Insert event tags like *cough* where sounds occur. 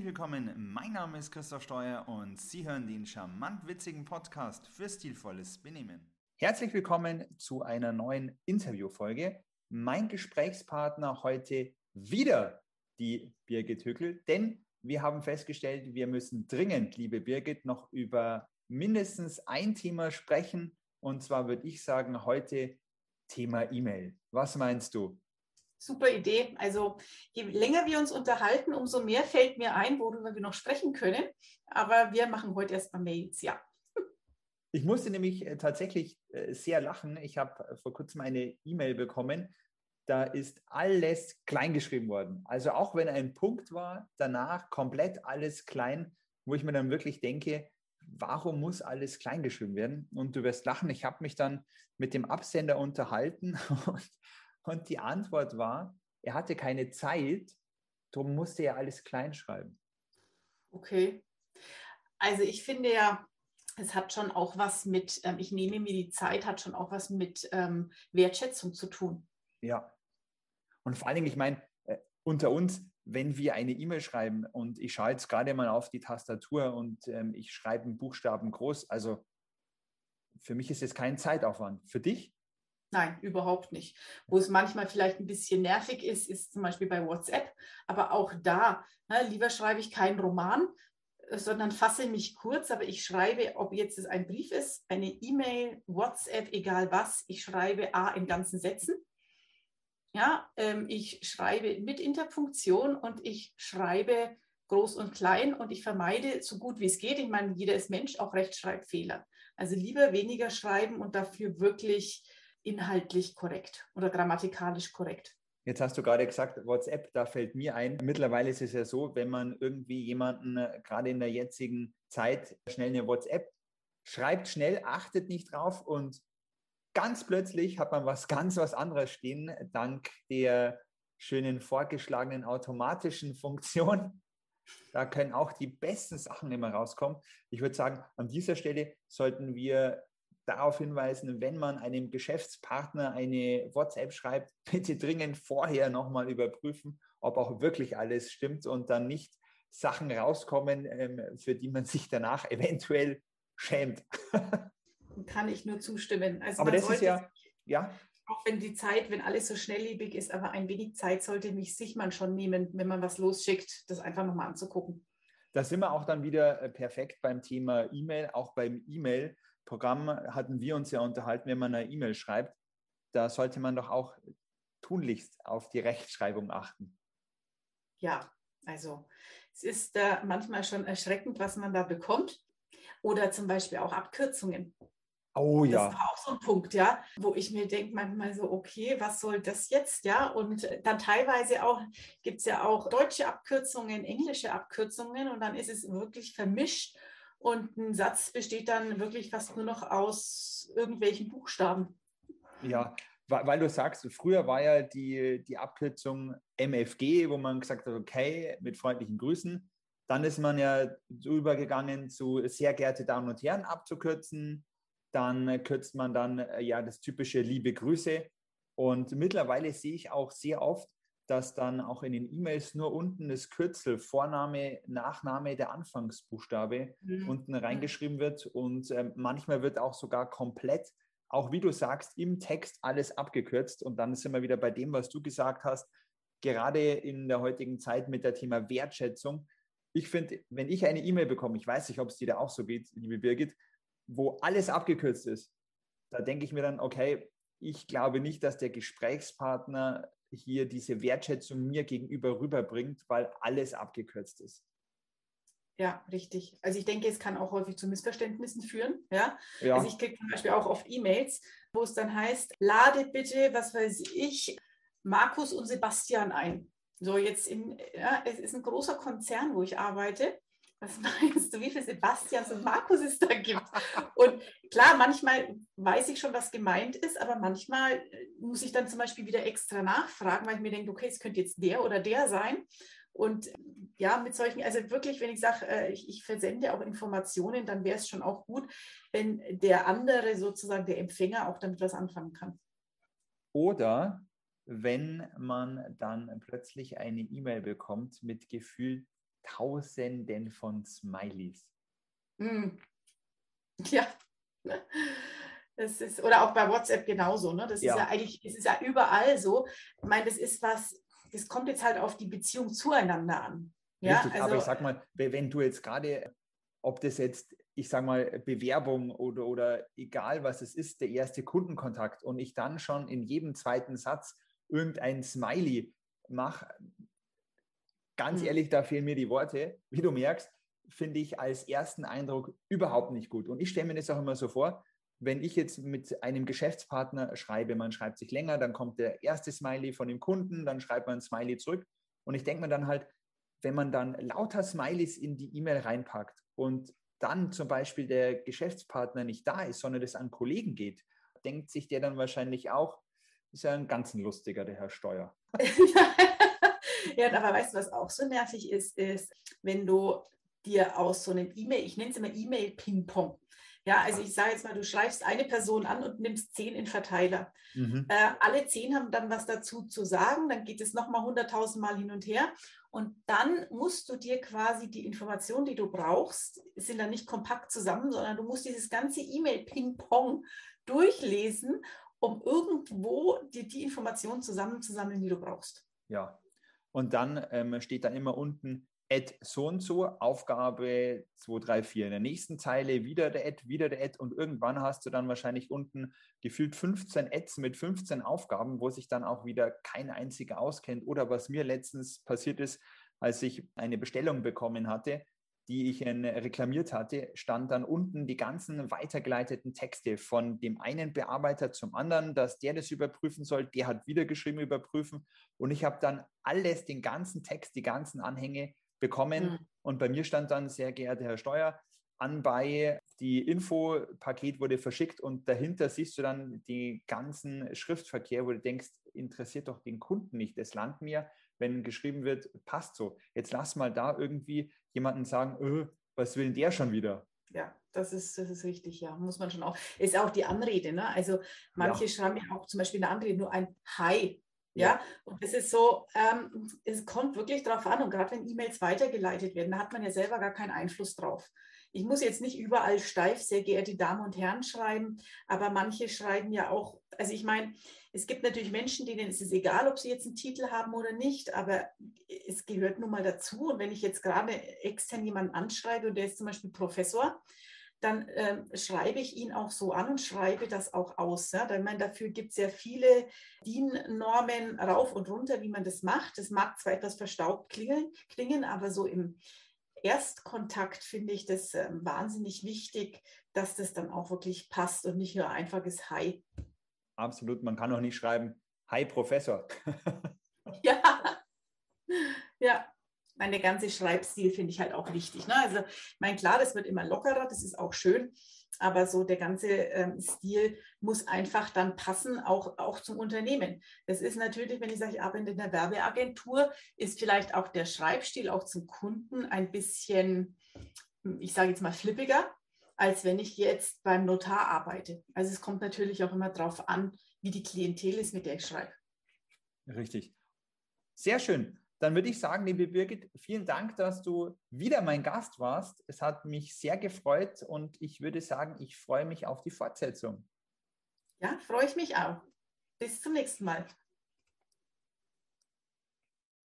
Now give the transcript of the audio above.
Herzlich willkommen, mein Name ist Christoph Steuer und Sie hören den charmant witzigen Podcast für stilvolles Benehmen. Herzlich willkommen zu einer neuen Interviewfolge. Mein Gesprächspartner heute wieder die Birgit Hückel, denn wir haben festgestellt, wir müssen dringend, liebe Birgit, noch über mindestens ein Thema sprechen. Und zwar würde ich sagen, heute Thema E-Mail. Was meinst du? Super Idee. Also je länger wir uns unterhalten, umso mehr fällt mir ein, worüber wir noch sprechen können. Aber wir machen heute erstmal Mails, ja. *laughs* Ich musste nämlich äh, tatsächlich äh, sehr lachen. Ich habe äh, vor kurzem eine E-Mail bekommen. Da ist alles kleingeschrieben worden. Also auch wenn ein Punkt war, danach komplett alles klein, wo ich mir dann wirklich denke, warum muss alles kleingeschrieben werden? Und du wirst lachen. Ich habe mich dann mit dem Absender unterhalten *laughs* und und die Antwort war, er hatte keine Zeit, darum musste er alles klein schreiben. Okay. Also ich finde ja, es hat schon auch was mit, ähm, ich nehme mir die Zeit, hat schon auch was mit ähm, Wertschätzung zu tun. Ja. Und vor allen Dingen, ich meine, äh, unter uns, wenn wir eine E-Mail schreiben und ich schaue jetzt gerade mal auf die Tastatur und ähm, ich schreibe einen Buchstaben groß, also für mich ist es kein Zeitaufwand. Für dich? Nein, überhaupt nicht. Wo es manchmal vielleicht ein bisschen nervig ist, ist zum Beispiel bei WhatsApp. Aber auch da, ne, lieber schreibe ich keinen Roman, äh, sondern fasse mich kurz. Aber ich schreibe, ob jetzt es ein Brief ist, eine E-Mail, WhatsApp, egal was, ich schreibe A in ganzen Sätzen. Ja, ähm, ich schreibe mit Interpunktion und ich schreibe groß und klein und ich vermeide so gut wie es geht. Ich meine, jeder ist Mensch, auch Rechtschreibfehler. Also lieber weniger schreiben und dafür wirklich inhaltlich korrekt oder grammatikalisch korrekt. Jetzt hast du gerade gesagt, WhatsApp, da fällt mir ein. Mittlerweile ist es ja so, wenn man irgendwie jemanden äh, gerade in der jetzigen Zeit schnell eine WhatsApp schreibt, schnell, achtet nicht drauf und ganz plötzlich hat man was *laughs* ganz was anderes stehen, dank der schönen vorgeschlagenen automatischen Funktion. Da können auch die besten Sachen immer rauskommen. Ich würde sagen, an dieser Stelle sollten wir darauf hinweisen, wenn man einem Geschäftspartner eine WhatsApp schreibt, *laughs* bitte dringend vorher nochmal überprüfen, ob auch wirklich alles stimmt und dann nicht Sachen rauskommen, ähm, für die man sich danach eventuell schämt. Kann ich nur zustimmen. Also aber das ist ja, ja. Auch wenn die Zeit, wenn alles so schnelllebig ist, aber ein wenig Zeit sollte mich sich man schon nehmen, wenn man was losschickt, das einfach nochmal anzugucken. Da sind wir auch dann wieder äh, perfekt beim Thema E-Mail. Auch beim E-Mail Programm hatten wir uns ja unterhalten, wenn man eine E-Mail schreibt, da sollte man doch auch tunlichst auf die Rechtschreibung achten. Ja, also es ist äh, manchmal schon erschreckend, was man da bekommt. Oder zum Beispiel auch Abkürzungen. Oh ja. Das war auch so ein Punkt, ja, wo ich mir denke manchmal so, okay, was soll das jetzt, ja? Und dann teilweise auch gibt es ja auch deutsche Abkürzungen, englische Abkürzungen und dann ist es wirklich vermischt und ein Satz besteht dann wirklich fast nur noch aus irgendwelchen Buchstaben. Ja, weil du sagst, früher war ja die, die Abkürzung MFG, wo man gesagt hat, okay, mit freundlichen Grüßen. Dann ist man ja übergegangen zu sehr geehrte Damen und Herren abzukürzen. Dann kürzt man dann äh, ja das typische liebe Grüße. Und mittlerweile sehe ich auch sehr oft, dass dann auch in den E-Mails nur unten das Kürzel Vorname, Nachname, der Anfangsbuchstabe mhm. unten reingeschrieben wird und äh, manchmal wird auch sogar komplett, auch wie du sagst, im Text alles abgekürzt und dann sind wir wieder bei dem, was du gesagt hast, gerade in der heutigen Zeit mit der Thema Wertschätzung. Ich finde, wenn ich eine E-Mail bekomme, ich weiß nicht, ob es dir da auch so geht, liebe Birgit, wo alles abgekürzt ist, da denke ich mir dann, okay, ich glaube nicht, dass der Gesprächspartner hier diese Wertschätzung mir gegenüber rüberbringt, weil alles abgekürzt ist. Ja, richtig. Also ich denke, es kann auch häufig zu Missverständnissen führen. Ja? ja. Also ich kriege zum Beispiel auch oft E-Mails, wo es dann heißt, lade bitte, was weiß ich, Markus und Sebastian ein. So jetzt in, ja, es ist ein großer Konzern, wo ich arbeite. Was *laughs* meinst du, wie viele Sebastians und Markus es da gibt? Und klar, manchmal weiß ich schon, was gemeint ist, aber manchmal äh, muss ich dann zum Beispiel wieder extra nachfragen, weil ich mir denke, okay, es könnte jetzt der oder der sein. Und ja, mit solchen, also wirklich, wenn ich sage, äh, ich, ich, versende auch Informationen, dann wäre es schon auch gut, wenn der andere sozusagen, der Empfänger, auch damit was anfangen kann. Oder wenn man dann plötzlich eine E-Mail bekommt mit Gefühl Tausenden von Smileys. Mm. *laughs* Ja. Das ist, oder auch bei WhatsApp genauso, ne? Das ja. ist ja eigentlich, es ist ja überall so. Ich meine, das ist was, das kommt jetzt halt auf die Beziehung zueinander an. Ja, Richtig, also, aber ich sag mal, wenn du jetzt gerade, ob das jetzt, ich sag mal, Bewerbung oder, oder egal was es ist, der erste Kundenkontakt und ich dann schon in jedem zweiten Satz irgendein Smiley mache, ganz mhm. ehrlich, da fehlen mir die Worte. Wie du merkst, finde ich als ersten Eindruck überhaupt nicht gut. Und ich stelle mir das auch immer so vor, wenn ich jetzt mit einem Geschäftspartner schreibe, man schreibt sich länger, dann kommt der erste Smiley von dem Kunden, dann schreibt man ein Smiley zurück. Und ich denke mir dann halt, wenn man dann lauter Smileys in die E-Mail reinpackt und dann zum Beispiel der Geschäftspartner nicht da ist, sondern das an Kollegen geht, denkt sich der dann wahrscheinlich auch, ist ja ein ganz lustiger, der Herr Steuer. *laughs* *laughs* ja, aber weißt du, was auch so nervig ist, ist, wenn du dir aus so einem E-Mail, ich nenne es immer E-Mail-Ping-Pong, ja, also ich sage jetzt mal, du schreibst eine Person an und nimmst zehn in Verteiler. Mhm. Äh, alle zehn haben dann was dazu zu sagen, dann geht es nochmal hunderttausend Mal hin und her. Und dann musst du dir quasi die Informationen, die du brauchst, sind dann nicht kompakt zusammen, sondern du musst dieses ganze E-Mail-Ping-Pong durchlesen, um irgendwo dir die Informationen zusammenzusammeln, die du brauchst. Ja, und dann ähm, steht dann immer unten Ad so und so, Aufgabe 2, 3, 4. In der nächsten Zeile wieder der Ad, wieder der Ad und irgendwann hast du dann wahrscheinlich unten gefühlt 15 Ads mit 15 Aufgaben, wo sich dann auch wieder kein einziger auskennt. Oder was mir letztens passiert ist, als ich eine Bestellung bekommen hatte, die ich reklamiert hatte, stand dann unten die ganzen weitergeleiteten Texte von dem einen Bearbeiter zum anderen, dass der das überprüfen soll, der hat wieder geschrieben überprüfen und ich habe dann alles, den ganzen Text, die ganzen Anhänge bekommen. Mhm. Und bei mir stand dann, sehr geehrter Herr Steuer, anbei, die Infopaket wurde verschickt und dahinter siehst du dann den ganzen Schriftverkehr, wo du denkst, interessiert doch den Kunden nicht. Das Land mir, wenn geschrieben wird, passt so. Jetzt lass mal da irgendwie jemanden sagen, öh, was will denn der schon wieder? Ja, das ist, das ist richtig, ja, muss man schon auch. Ist auch die Anrede, ne? Also manche ja. schreiben ja auch zum Beispiel in der Anrede nur ein Hi ja, und es ist so, ähm, es kommt wirklich darauf an und gerade wenn E-Mails weitergeleitet werden, da hat man ja selber gar keinen Einfluss drauf. Ich muss jetzt nicht überall steif, sehr geehrte Damen und Herren, schreiben, aber manche schreiben ja auch, also ich meine, es gibt natürlich Menschen, denen ist es egal, ob sie jetzt einen Titel haben oder nicht, aber es gehört nun mal dazu. Und wenn ich jetzt gerade extern jemanden anschreibe und der ist zum Beispiel Professor, dann ähm, schreibe ich ihn auch so an und schreibe das auch aus. Ja? Ich meine, dafür gibt es ja viele DIN-Normen rauf und runter, wie man das macht. Das mag zwar etwas verstaubt klingen, klingen aber so im Erstkontakt finde ich das äh, wahnsinnig wichtig, dass das dann auch wirklich passt und nicht nur einfaches Hi. Absolut, man kann auch nicht schreiben, Hi Professor. *laughs* ja, ja, meine ganze Schreibstil finde ich halt auch wichtig. Ne? Also, ich meine, klar, das wird immer lockerer, das ist auch schön, aber so der ganze ähm, Stil muss einfach dann passen, auch, auch zum Unternehmen. Das ist natürlich, wenn ich sage, ich arbeite in der Werbeagentur, ist vielleicht auch der Schreibstil auch zum Kunden ein bisschen, ich sage jetzt mal, flippiger, als wenn ich jetzt beim Notar arbeite. Also es kommt natürlich auch immer darauf an, wie die Klientel ist, mit der ich schreibe. Richtig. Sehr schön. Dann würde ich sagen, liebe Birgit, vielen Dank, dass du wieder mein Gast warst. Es hat mich sehr gefreut und ich würde sagen, ich freue mich auf die Fortsetzung. Ja, freue ich mich auch. Bis zum nächsten Mal.